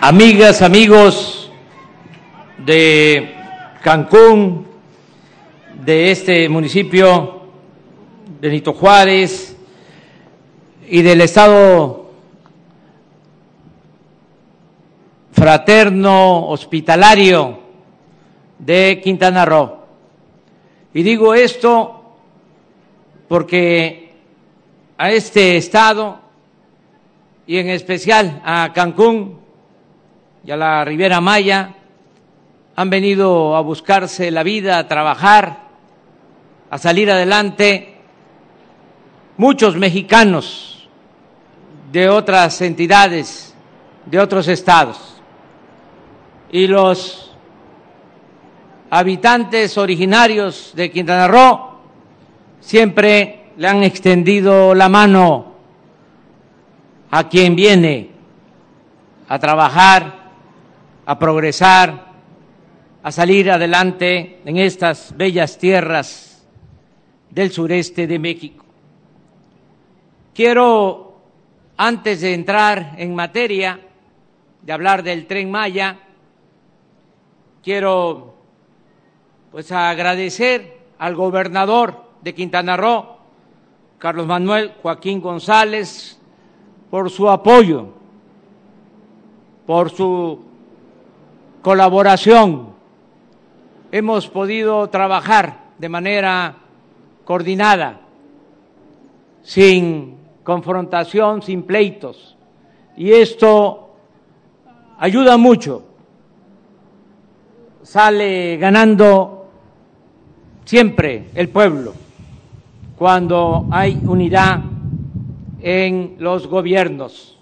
amigas, amigos de Cancún, de este municipio, Benito Juárez y del Estado fraterno, hospitalario de Quintana Roo. Y digo esto porque a este Estado y en especial a Cancún y a la Riviera Maya han venido a buscarse la vida, a trabajar, a salir adelante muchos mexicanos de otras entidades, de otros estados. Y los habitantes originarios de Quintana Roo siempre le han extendido la mano a quien viene a trabajar, a progresar, a salir adelante en estas bellas tierras del sureste de México. Quiero, antes de entrar en materia, de hablar del tren Maya, quiero pues agradecer al gobernador de Quintana Roo, Carlos Manuel Joaquín González, por su apoyo, por su colaboración. Hemos podido trabajar de manera coordinada, sin confrontación, sin pleitos. Y esto ayuda mucho. Sale ganando siempre el pueblo cuando hay unidad en los gobiernos.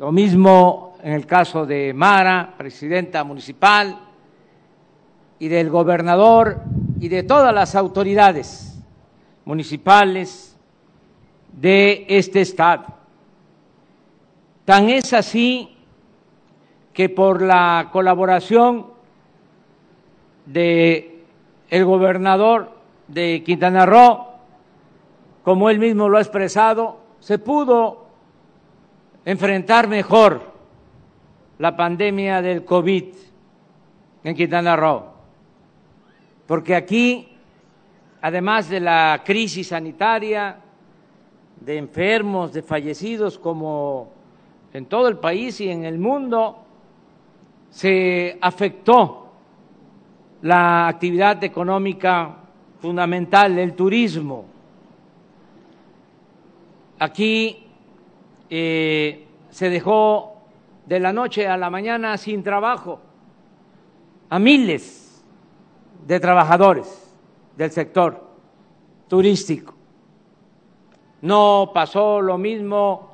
Lo mismo en el caso de Mara, presidenta municipal, y del gobernador y de todas las autoridades municipales de este estado. Tan es así que por la colaboración de el gobernador de Quintana Roo, como él mismo lo ha expresado, se pudo enfrentar mejor la pandemia del COVID en Quintana Roo porque aquí, además de la crisis sanitaria, de enfermos, de fallecidos, como en todo el país y en el mundo, se afectó la actividad económica fundamental, el turismo. Aquí eh, se dejó de la noche a la mañana sin trabajo a miles de trabajadores del sector turístico. No pasó lo mismo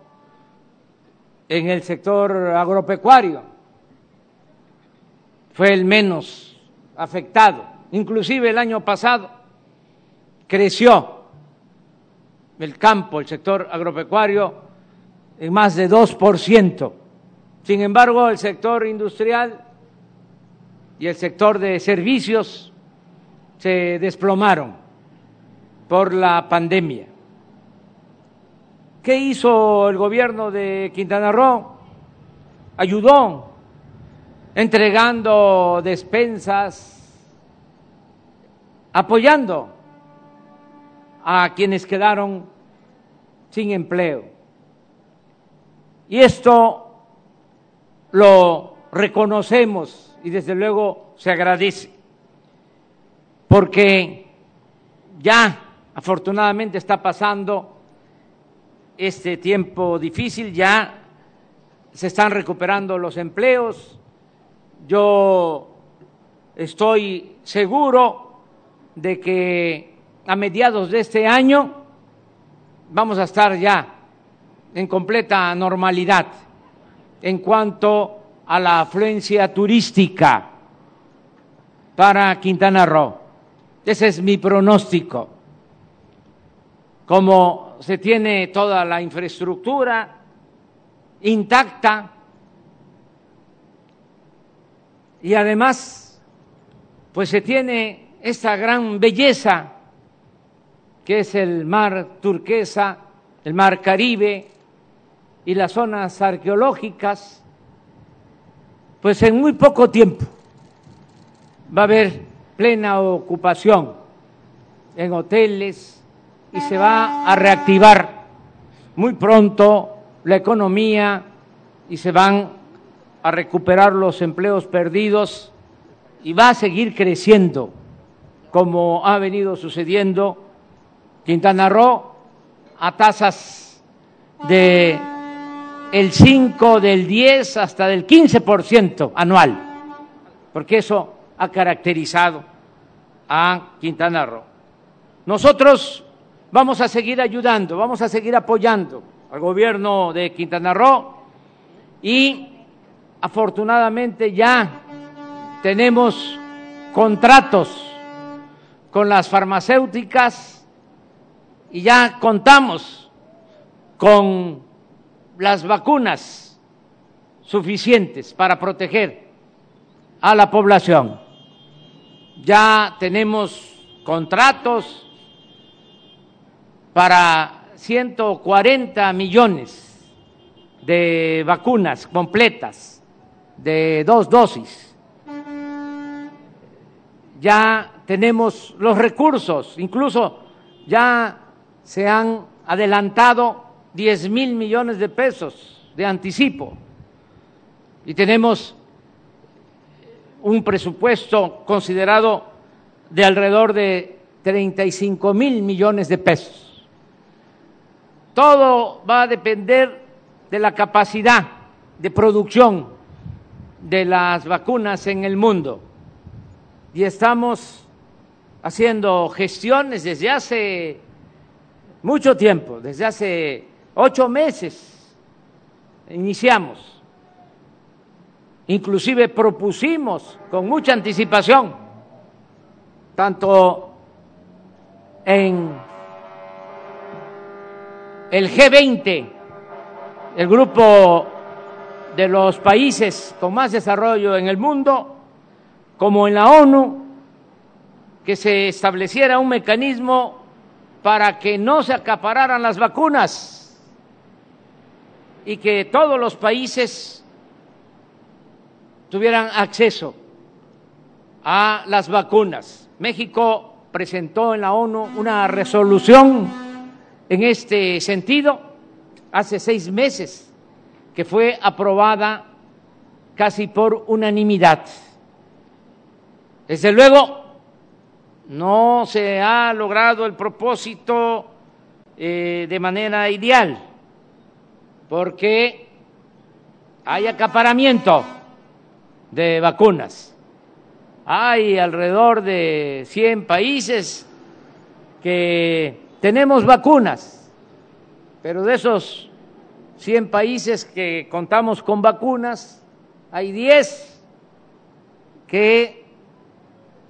en el sector agropecuario, fue el menos afectado. Inclusive el año pasado creció el campo, el sector agropecuario, en más de 2%. Sin embargo, el sector industrial y el sector de servicios se desplomaron por la pandemia. ¿Qué hizo el gobierno de Quintana Roo? Ayudó entregando despensas, apoyando a quienes quedaron sin empleo. Y esto lo reconocemos y desde luego se agradece porque ya afortunadamente está pasando este tiempo difícil, ya se están recuperando los empleos. Yo estoy seguro de que a mediados de este año vamos a estar ya en completa normalidad en cuanto a la afluencia turística para Quintana Roo. Ese es mi pronóstico. Como se tiene toda la infraestructura intacta y además pues se tiene esta gran belleza que es el mar turquesa, el mar Caribe, y las zonas arqueológicas, pues en muy poco tiempo va a haber plena ocupación en hoteles y se va a reactivar muy pronto la economía y se van a recuperar los empleos perdidos y va a seguir creciendo como ha venido sucediendo Quintana Roo a tasas de el 5, del 10 hasta del 15% anual, porque eso ha caracterizado a Quintana Roo. Nosotros vamos a seguir ayudando, vamos a seguir apoyando al gobierno de Quintana Roo y afortunadamente ya tenemos contratos con las farmacéuticas y ya contamos con las vacunas suficientes para proteger a la población. Ya tenemos contratos para 140 millones de vacunas completas de dos dosis. Ya tenemos los recursos, incluso ya se han adelantado 10 mil millones de pesos de anticipo y tenemos un presupuesto considerado de alrededor de 35 mil millones de pesos. Todo va a depender de la capacidad de producción de las vacunas en el mundo y estamos haciendo gestiones desde hace mucho tiempo, desde hace ocho meses iniciamos, inclusive propusimos con mucha anticipación, tanto en el G20, el grupo de los países con más desarrollo en el mundo, como en la ONU, que se estableciera un mecanismo para que no se acapararan las vacunas y que todos los países tuvieran acceso a las vacunas. México presentó en la ONU una resolución en este sentido hace seis meses que fue aprobada casi por unanimidad. Desde luego, no se ha logrado el propósito eh, de manera ideal, porque hay acaparamiento de vacunas. Hay alrededor de 100 países que tenemos vacunas, pero de esos 100 países que contamos con vacunas, hay 10 que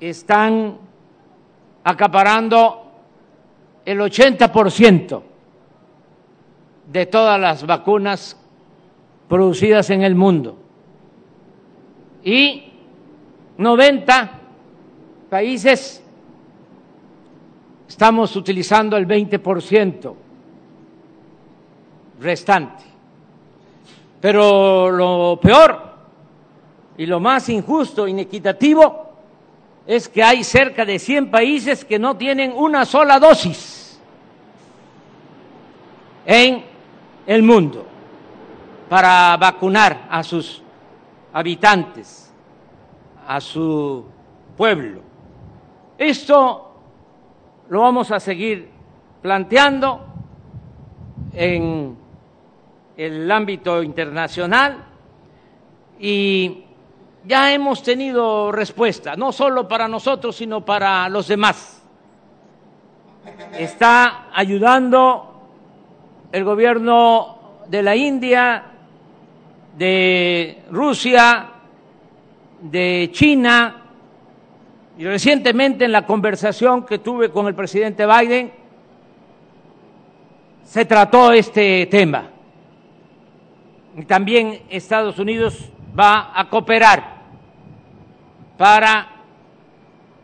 están acaparando el 80% de todas las vacunas producidas en el mundo. Y 90 países estamos utilizando el 20% restante. Pero lo peor y lo más injusto, inequitativo, es que hay cerca de 100 países que no tienen una sola dosis en el mundo para vacunar a sus habitantes, a su pueblo. Esto lo vamos a seguir planteando en el ámbito internacional y ya hemos tenido respuesta, no solo para nosotros, sino para los demás. Está ayudando el gobierno de la India, de Rusia, de China, y recientemente en la conversación que tuve con el presidente Biden, se trató este tema. Y también Estados Unidos va a cooperar para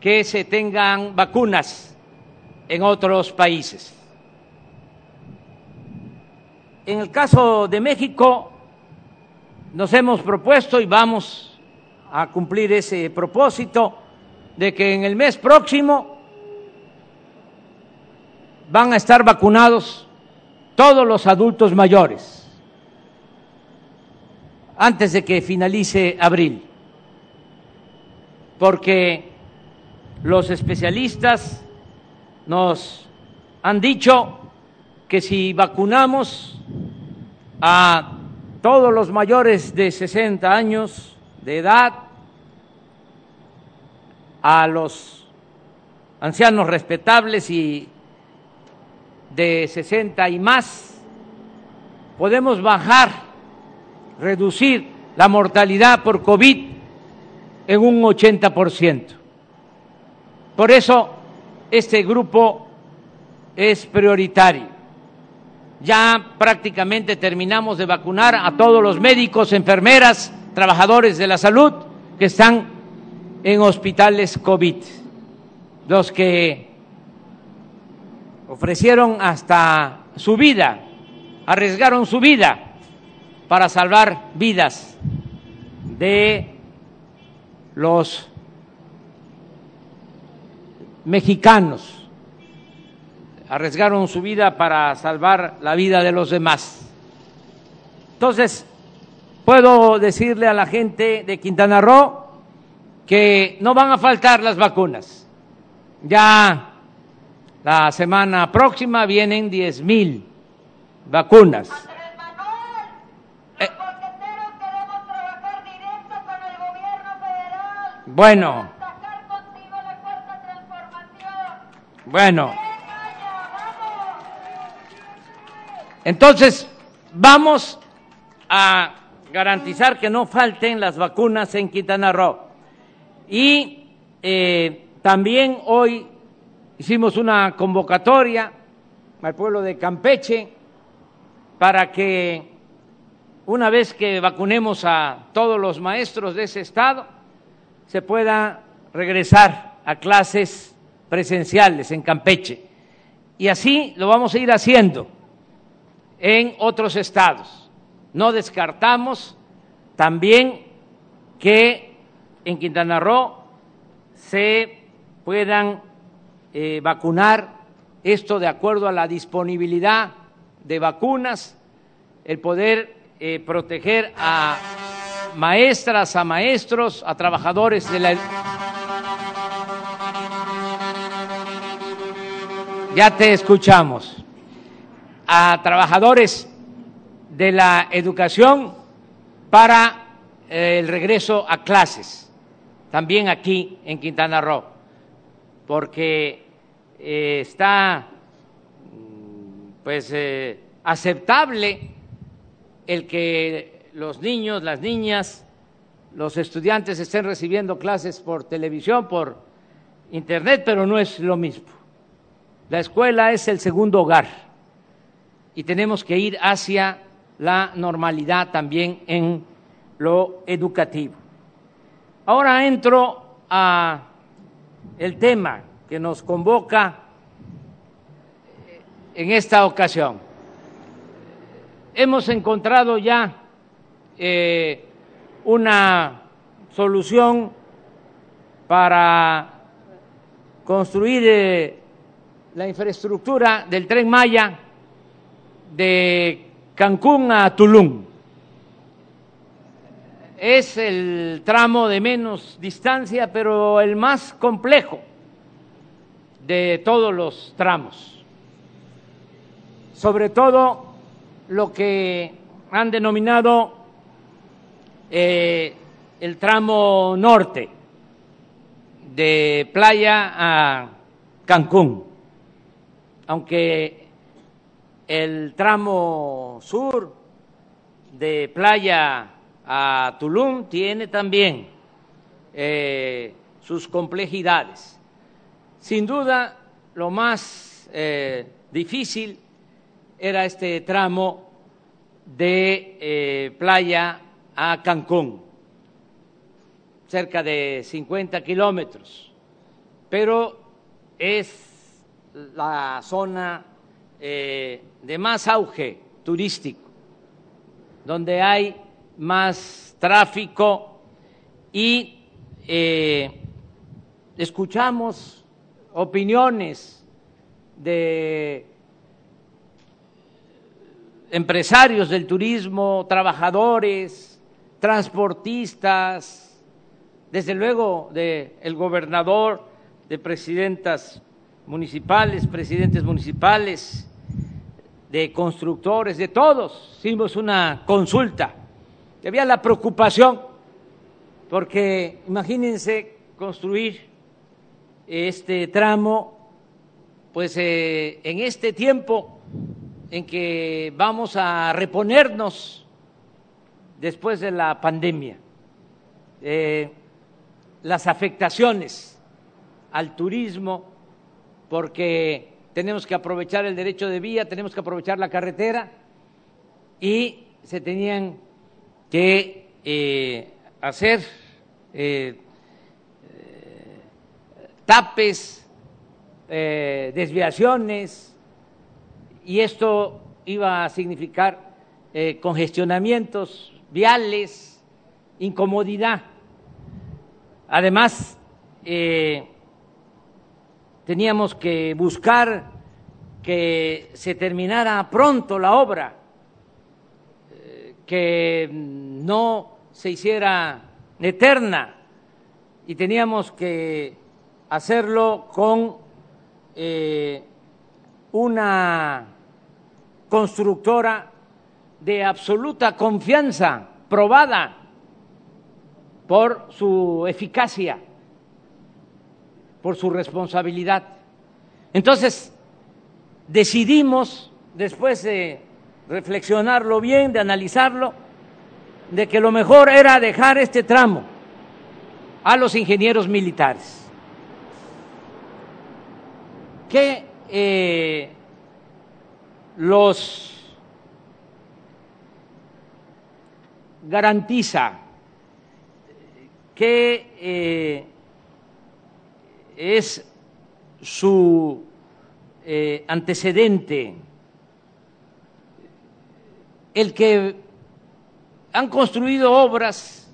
que se tengan vacunas en otros países. En el caso de México, nos hemos propuesto y vamos a cumplir ese propósito de que en el mes próximo van a estar vacunados todos los adultos mayores antes de que finalice abril, porque los especialistas nos han dicho que si vacunamos a todos los mayores de 60 años de edad, a los ancianos respetables y de 60 y más, podemos bajar, reducir la mortalidad por COVID en un 80%. Por eso este grupo es prioritario ya prácticamente terminamos de vacunar a todos los médicos, enfermeras, trabajadores de la salud que están en hospitales COVID, los que ofrecieron hasta su vida, arriesgaron su vida para salvar vidas de los mexicanos arriesgaron su vida para salvar la vida de los demás. Entonces, puedo decirle a la gente de Quintana Roo que no van a faltar las vacunas. Ya la semana próxima vienen 10 mil vacunas. Bueno. Bueno. Entonces, vamos a garantizar que no falten las vacunas en Quintana Roo. Y eh, también hoy hicimos una convocatoria al pueblo de Campeche para que una vez que vacunemos a todos los maestros de ese estado, se pueda regresar a clases presenciales en Campeche. Y así lo vamos a ir haciendo en otros estados. No descartamos también que en Quintana Roo se puedan eh, vacunar, esto de acuerdo a la disponibilidad de vacunas, el poder eh, proteger a maestras, a maestros, a trabajadores de la... Ya te escuchamos a trabajadores de la educación para eh, el regreso a clases, también aquí en Quintana Roo, porque eh, está mm, pues eh, aceptable el que los niños, las niñas, los estudiantes estén recibiendo clases por televisión, por internet, pero no es lo mismo. La escuela es el segundo hogar y tenemos que ir hacia la normalidad también en lo educativo. Ahora entro a el tema que nos convoca en esta ocasión. Hemos encontrado ya eh, una solución para construir eh, la infraestructura del tren Maya de Cancún a Tulum. Es el tramo de menos distancia, pero el más complejo de todos los tramos. Sobre todo lo que han denominado eh, el tramo norte de playa a Cancún, aunque el tramo sur de playa a Tulum tiene también eh, sus complejidades. Sin duda, lo más eh, difícil era este tramo de eh, playa a Cancún, cerca de 50 kilómetros, pero es la zona de más auge turístico, donde hay más tráfico y eh, escuchamos opiniones de empresarios del turismo, trabajadores, transportistas, desde luego del el gobernador, de presidentas municipales, presidentes municipales, de constructores, de todos. Hicimos una consulta. había la preocupación, porque imagínense construir este tramo, pues eh, en este tiempo en que vamos a reponernos después de la pandemia, eh, las afectaciones al turismo, porque tenemos que aprovechar el derecho de vía, tenemos que aprovechar la carretera y se tenían que eh, hacer eh, tapes, desviaciones, y esto iba a significar eh, congestionamientos viales, incomodidad. Además, eh, teníamos que buscar que se terminara pronto la obra, eh, que no se hiciera eterna y teníamos que hacerlo con una constructora de absoluta confianza, probada por su eficacia, por su responsabilidad. Entonces, decidimos, después de reflexionarlo bien, de analizarlo, de que lo mejor era dejar este tramo a los ingenieros militares, que eh, los garantiza que eh, es su eh, antecedente el que han construido obras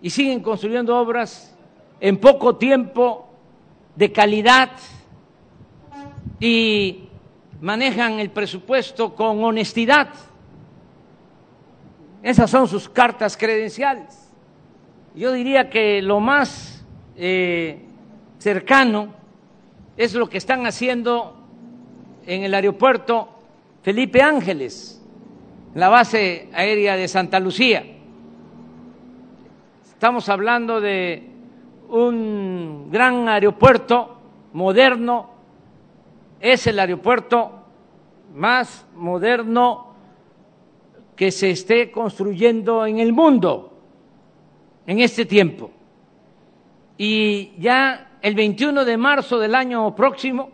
y siguen construyendo obras en poco tiempo de calidad y manejan el presupuesto con honestidad. Esas son sus cartas credenciales. Yo diría que lo más eh, cercano es lo que están haciendo en el aeropuerto Felipe Ángeles, la base aérea de Santa Lucía. Estamos hablando de un gran aeropuerto moderno, es el aeropuerto más moderno que se esté construyendo en el mundo en este tiempo. Y ya el 21 de marzo del año próximo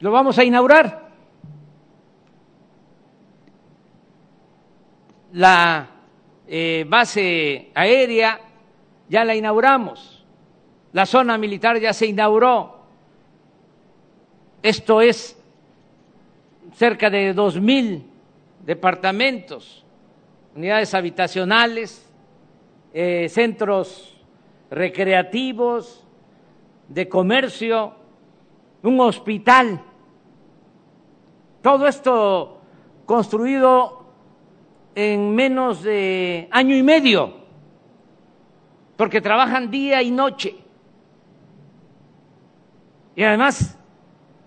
lo vamos a inaugurar. La eh, base aérea ya la inauguramos, la zona militar ya se inauguró. Esto es cerca de dos mil departamentos, unidades habitacionales, eh, centros recreativos, de comercio, un hospital. Todo esto construido en menos de año y medio, porque trabajan día y noche. Y además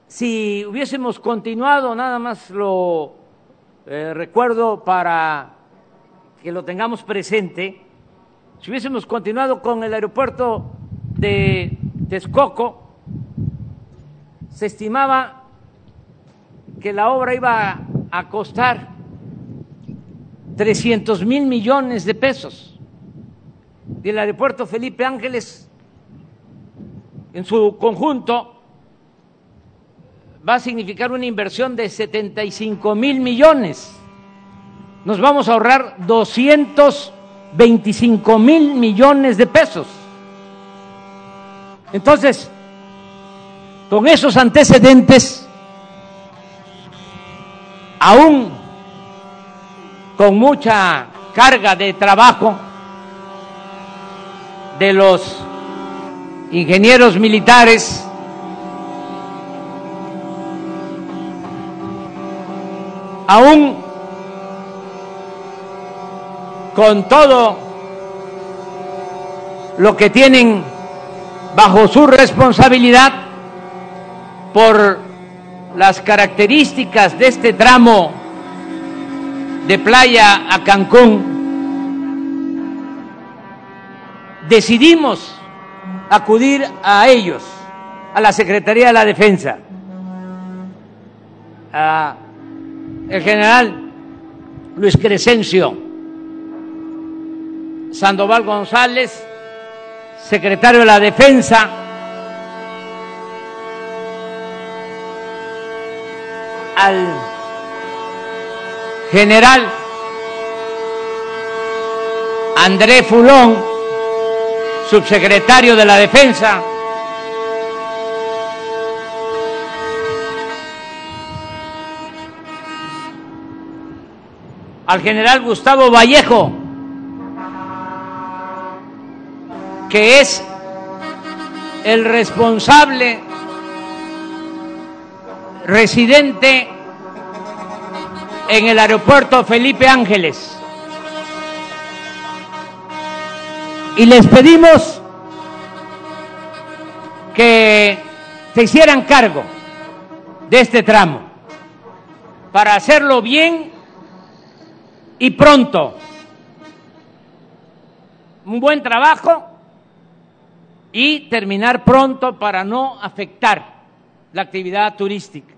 si hubiésemos continuado, nada más lo eh, recuerdo para que lo tengamos presente, si hubiésemos continuado con el aeropuerto de Texcoco, se estimaba que la obra iba a costar 300 mil millones de pesos. Y el aeropuerto Felipe Ángeles, en su conjunto, va a significar una inversión de 75 mil millones. Nos vamos a ahorrar 225 mil millones de pesos. Entonces, con esos antecedentes, aún con mucha carga de trabajo de los ingenieros militares aún con todo lo que tienen bajo su responsabilidad por las características de este tramo de playa a Cancún, decidimos acudir a ellos, a la Secretaría de la Defensa, a el general Luis Crescencio Sandoval González, secretario de la Defensa, al general André Fulón, subsecretario de la Defensa, al general Gustavo Vallejo, que es el responsable residente en el aeropuerto Felipe Ángeles. Y les pedimos que se hicieran cargo de este tramo para hacerlo bien y pronto. Un buen trabajo y terminar pronto para no afectar la actividad turística.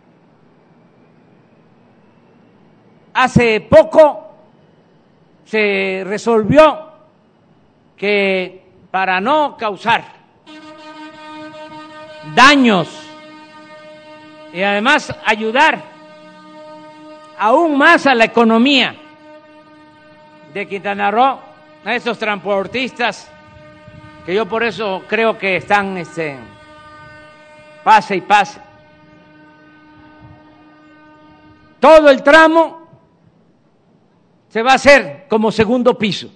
Hace poco se resolvió que para no causar daños y además ayudar aún más a la economía de Quintana Roo, a esos transportistas, que yo por eso creo que están este, pase y pase. Todo el tramo se va a hacer como segundo piso,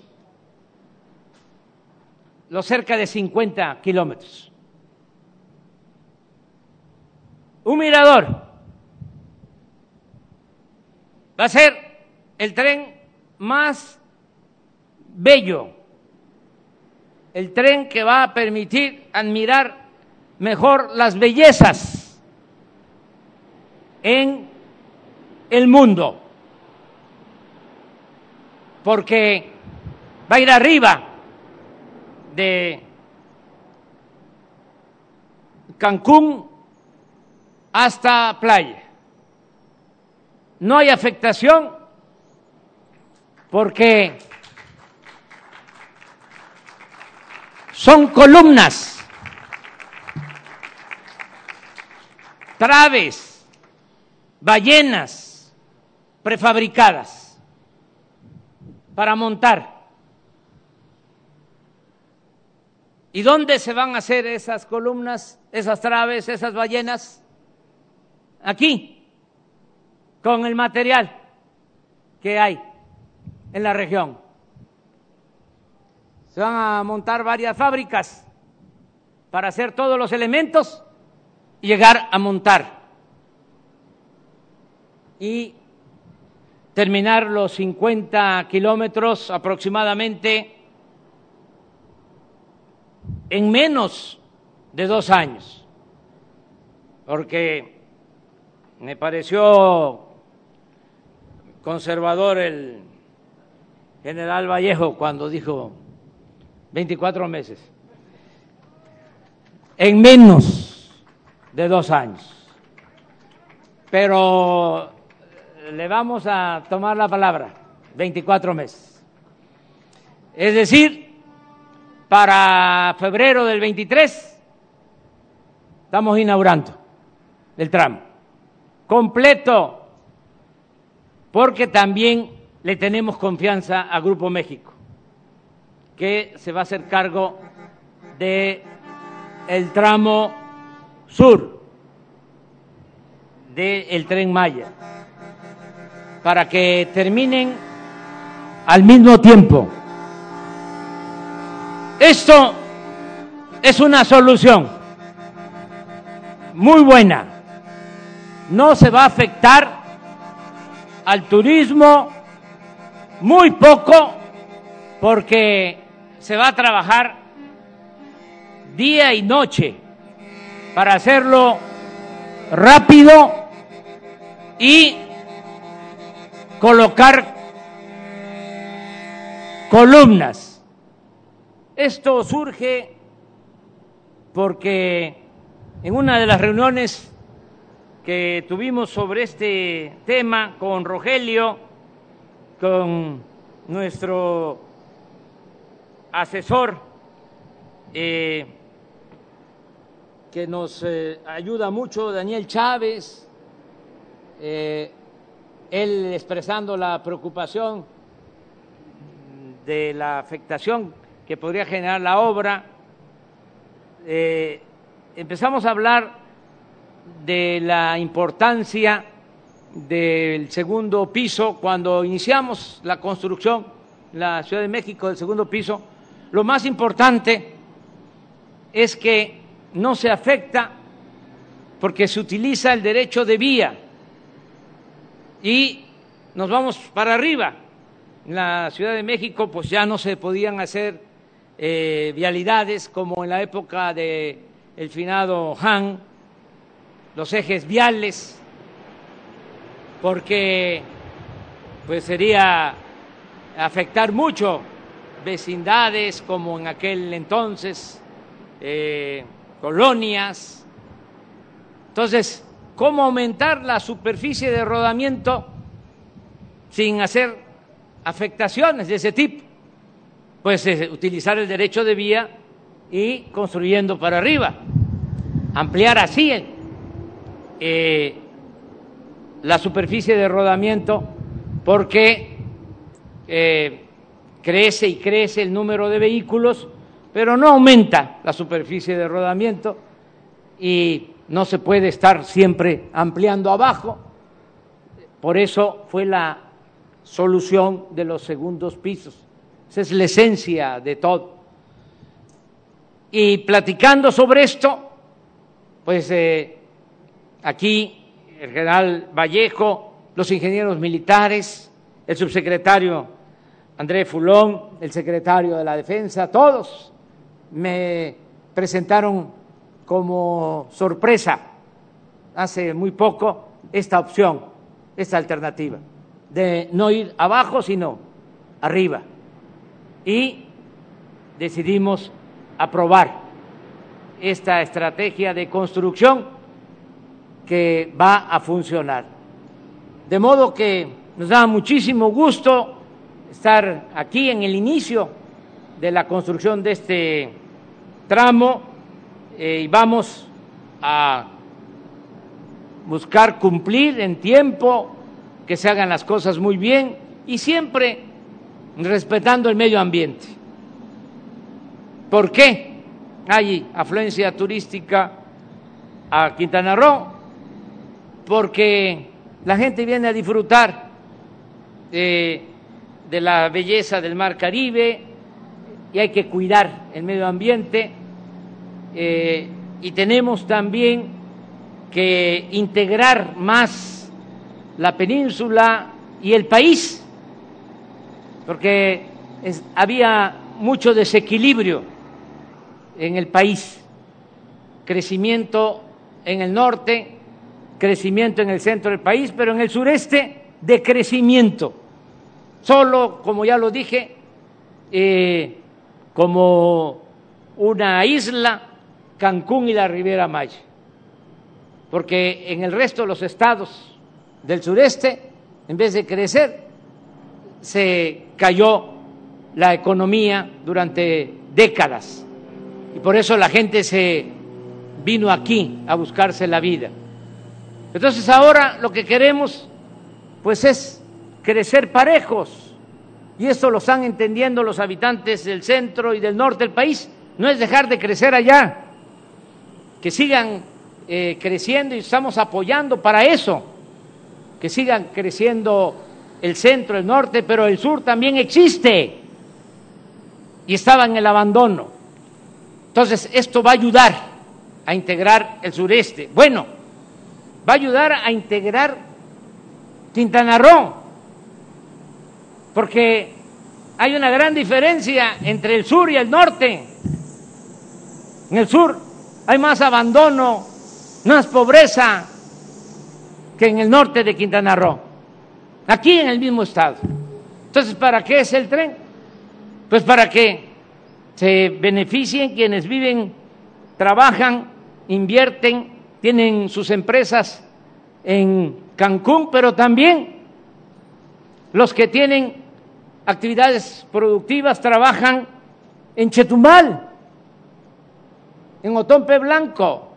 los cerca de 50 kilómetros. Un mirador va a ser el tren más bello, el tren que va a permitir admirar mejor las bellezas en el mundo, porque va a ir arriba de Cancún hasta playa. No hay afectación porque son columnas, traves, ballenas. Prefabricadas. Para montar. ¿Y dónde se van a hacer esas columnas, esas traves, esas ballenas? Aquí, con el material que hay en la región se van a montar varias fábricas para hacer todos los elementos y llegar a montar y terminar los 50 kilómetros aproximadamente en menos de dos años, porque me pareció conservador el general Vallejo cuando dijo 24 meses. En menos de dos años. Pero le vamos a tomar la palabra, 24 meses. Es decir, para febrero del 23 estamos inaugurando el tramo completo, porque también le tenemos confianza a Grupo México que se va a hacer cargo de el tramo sur del tren Maya para que terminen al mismo tiempo. Esto es una solución muy buena. No se va a afectar al turismo muy poco porque se va a trabajar día y noche para hacerlo rápido y colocar columnas. Esto surge porque en una de las reuniones que tuvimos sobre este tema con Rogelio, con nuestro asesor, eh, que nos eh, ayuda mucho, Daniel Chávez, eh, él expresando la preocupación de la afectación que podría generar la obra, empezamos a hablar de la importancia del segundo piso cuando iniciamos la construcción la Ciudad de México del segundo piso. Lo más importante es que no se afecta porque se utiliza el derecho de vía y nos vamos para arriba. En la Ciudad de México pues ya no se podían hacer eh, vialidades como en la época de finado Han, los ejes viales, porque pues sería afectar mucho vecindades como en aquel entonces, eh, colonias. Entonces, ¿cómo aumentar la superficie de rodamiento sin hacer afectaciones de ese tipo? Pues eh, utilizar el derecho de vía y construyendo para arriba, ampliar así eh, la superficie de rodamiento porque crece y crece el número de vehículos, pero no aumenta la superficie de rodamiento y no se puede estar siempre ampliando abajo. Por eso fue la solución de los segundos pisos. Esa es la esencia de todo. Y platicando sobre esto, pues eh, aquí el general Vallejo, los ingenieros militares, el subsecretario Andrés Fulón, el secretario de la Defensa, todos me presentaron como sorpresa hace muy poco esta opción, esta alternativa, de no ir abajo, sino arriba. Y decidimos aprobar esta estrategia de construcción que va a funcionar. De modo que nos da muchísimo gusto estar aquí en el inicio de la construcción de este tramo eh, y vamos a buscar cumplir en tiempo, que se hagan las cosas muy bien y siempre respetando el medio ambiente. ¿Por qué hay afluencia turística a Quintana Roo? Porque la gente viene a disfrutar de la belleza del mar Caribe y hay que cuidar el medio ambiente eh, y tenemos también que integrar más la península y el país, porque había mucho desequilibrio en el país, crecimiento en el norte, crecimiento en el centro del país, pero en el sureste decrecimiento. Solo, como ya lo dije, eh, como una isla, Cancún y la Riviera Maya, porque en el resto de los estados del sureste, en vez de crecer, se cayó la economía durante décadas y por eso la gente se vino aquí a buscarse la vida. Entonces ahora lo que queremos pues es crecer parejos y eso lo están entendiendo los habitantes del centro y del norte del país. No es dejar de crecer allá, que sigan eh, creciendo y estamos apoyando para eso, que sigan creciendo el centro, el norte, pero el sur también existe y estaba en el abandono. Entonces, esto va a ayudar a integrar el sureste. Bueno, va a ayudar a integrar Quintana Roo, porque hay una gran diferencia entre el sur y el norte. En el sur hay más abandono, más pobreza que en el norte de Quintana Roo, aquí en el mismo estado. Entonces, ¿para qué es el tren? Pues para que se beneficien quienes viven, trabajan, invierten, tienen sus empresas en Cancún, pero también los que tienen actividades productivas trabajan en Chetumal, en Otompe Blanco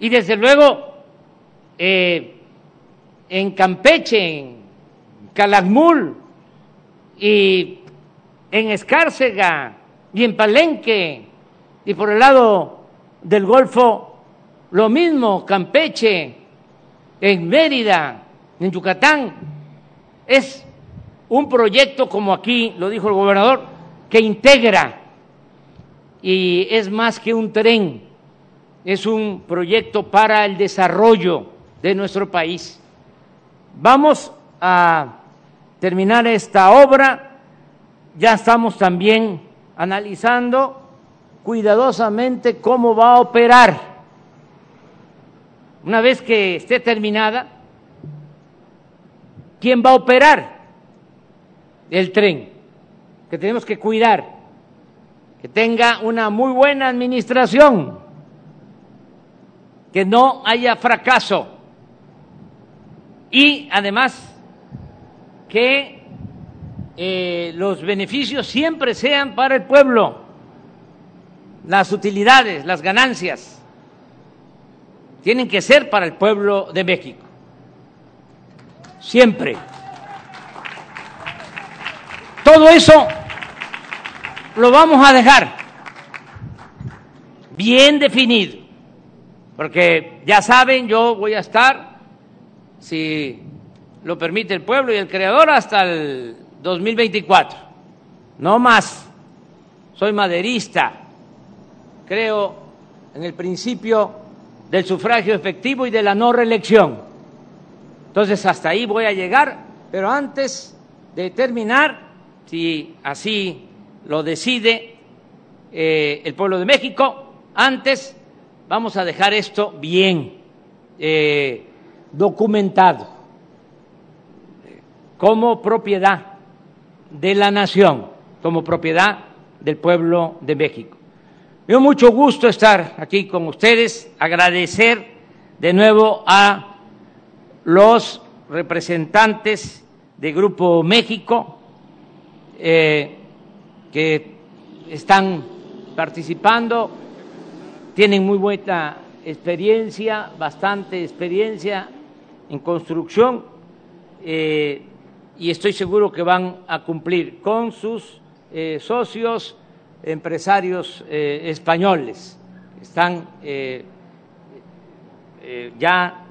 y desde luego eh, en Campeche, en Calakmul y en Escárcega y en Palenque y por el lado del Golfo lo mismo, Campeche, en Mérida, en Yucatán. Es un proyecto, como aquí lo dijo el gobernador, que integra y es más que un tren, es un proyecto para el desarrollo de nuestro país. Vamos a terminar esta obra ya estamos también analizando cuidadosamente cómo va a operar. Una vez que esté terminada, ¿quién va a operar el tren? Que tenemos que cuidar, que tenga una muy buena administración, que no haya fracaso y además que eh, los beneficios siempre sean para el pueblo, las utilidades, las ganancias, tienen que ser para el pueblo de México, siempre. Todo eso lo vamos a dejar bien definido, porque ya saben, yo voy a estar, si lo permite el pueblo y el creador, hasta el 2024, no más. Soy maderista, creo en el principio del sufragio efectivo y de la no reelección. Entonces, hasta ahí voy a llegar, pero antes de terminar, si así lo decide eh, el pueblo de México, antes vamos a dejar esto bien eh, documentado como propiedad de la nación como propiedad del pueblo de México. Me dio mucho gusto estar aquí con ustedes, agradecer de nuevo a los representantes de Grupo México eh, que están participando, tienen muy buena experiencia, bastante experiencia en construcción. Eh, y estoy seguro que van a cumplir con sus eh, socios empresarios españoles. Están ya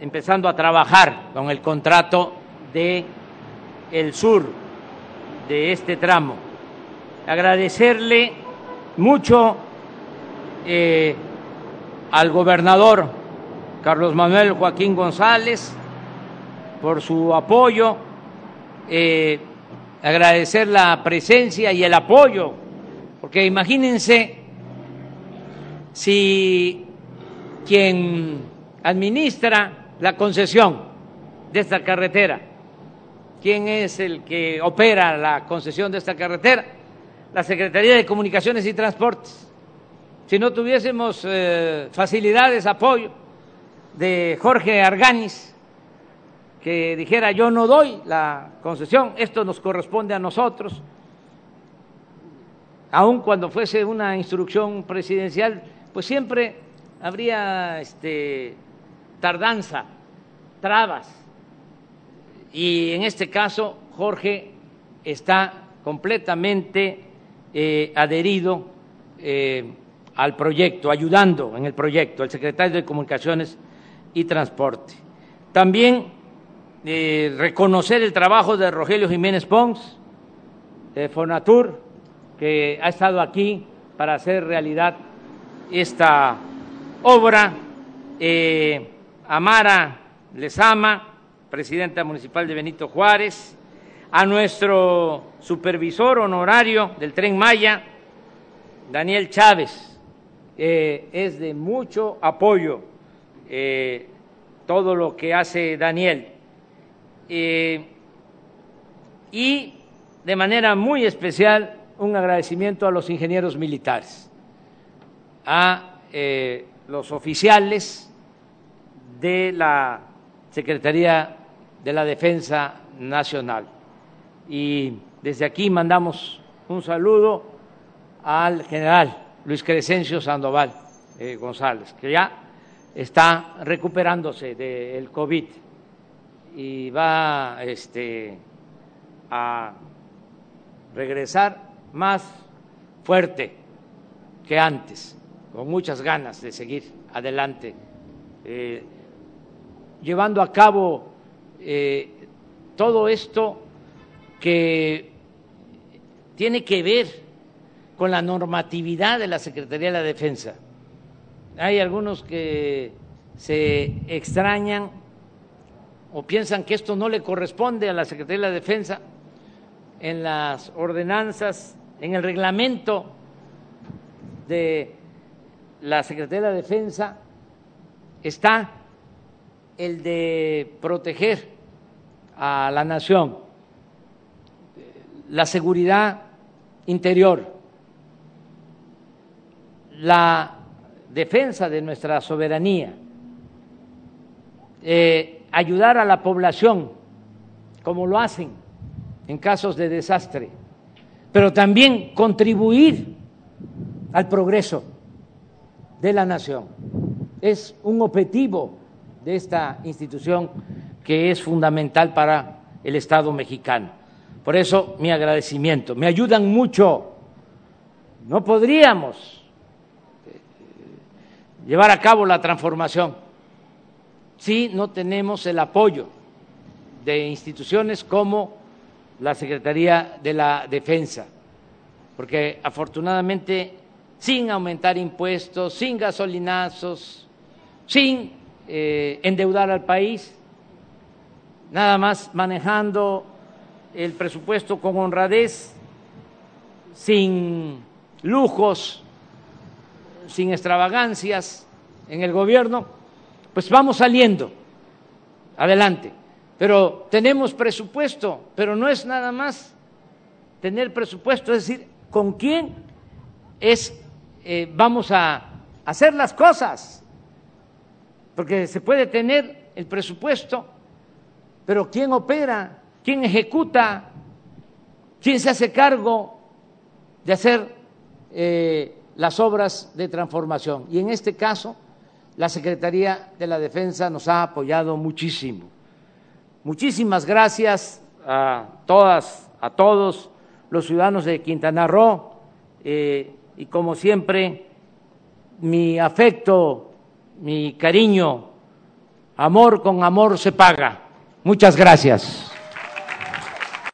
empezando a trabajar con el contrato de el sur de este tramo. Agradecerle mucho al gobernador Carlos Manuel Joaquín González, por su apoyo, eh, agradecer la presencia y el apoyo, porque imagínense si quien administra la concesión de esta carretera, quién es el que opera la concesión de esta carretera, la Secretaría de Comunicaciones y Transportes. Si no tuviésemos eh, facilidades, apoyo de Jorge Arganis, que dijera yo no doy la concesión, esto nos corresponde a nosotros, aun cuando fuese una instrucción presidencial, pues siempre habría este, tardanza, trabas. Y en este caso, Jorge está completamente eh, adherido eh, al proyecto, ayudando en el proyecto, el secretario de Comunicaciones y Transporte. También eh, reconocer el trabajo de Rogelio Jiménez Pons, de Fonatur, que ha estado aquí para hacer realidad esta obra. Amara Lezama, presidenta municipal de Benito Juárez, a nuestro supervisor honorario del tren Maya, Daniel Chávez. Eh, es de mucho apoyo eh, todo lo que hace Daniel. Eh, y de manera muy especial un agradecimiento a los ingenieros militares, a los oficiales de la Secretaría de la Defensa Nacional. Y desde aquí mandamos un saludo al general Luis Crescencio Sandoval eh, González, que ya está recuperándose del COVID y va este, a regresar más fuerte que antes, con muchas ganas de seguir adelante, eh, llevando a cabo eh, todo esto que tiene que ver con la normatividad de la Secretaría de la Defensa. Hay algunos que se extrañan o piensan que esto no le corresponde a la Secretaría de la Defensa en las ordenanzas, en el reglamento de la Secretaría de la Defensa está el de proteger a la nación, la seguridad interior, la defensa de nuestra soberanía, eh, ayudar a la población como lo hacen en casos de desastre, pero también contribuir al progreso de la nación. Es un objetivo de esta institución que es fundamental para el Estado mexicano. Por eso mi agradecimiento. Me ayudan mucho. No podríamos llevar a cabo la transformación si no tenemos el apoyo de instituciones como la Secretaría de la Defensa, porque afortunadamente sin aumentar impuestos, sin gasolinazos, sin eh, endeudar al país, nada más manejando el presupuesto con honradez, sin lujos, sin extravagancias en el gobierno, pues vamos saliendo adelante. Pero tenemos presupuesto, pero no es nada más tener presupuesto, es decir, con quién es eh, vamos a hacer las cosas, porque se puede tener el presupuesto, pero quién opera, quién ejecuta, quién se hace cargo de hacer eh, las obras de transformación. Y en este caso, la Secretaría de la Defensa nos ha apoyado muchísimo. Muchísimas gracias a todas, a todos los ciudadanos de Quintana Roo eh, y como siempre mi afecto, mi cariño, amor con amor se paga. Muchas gracias.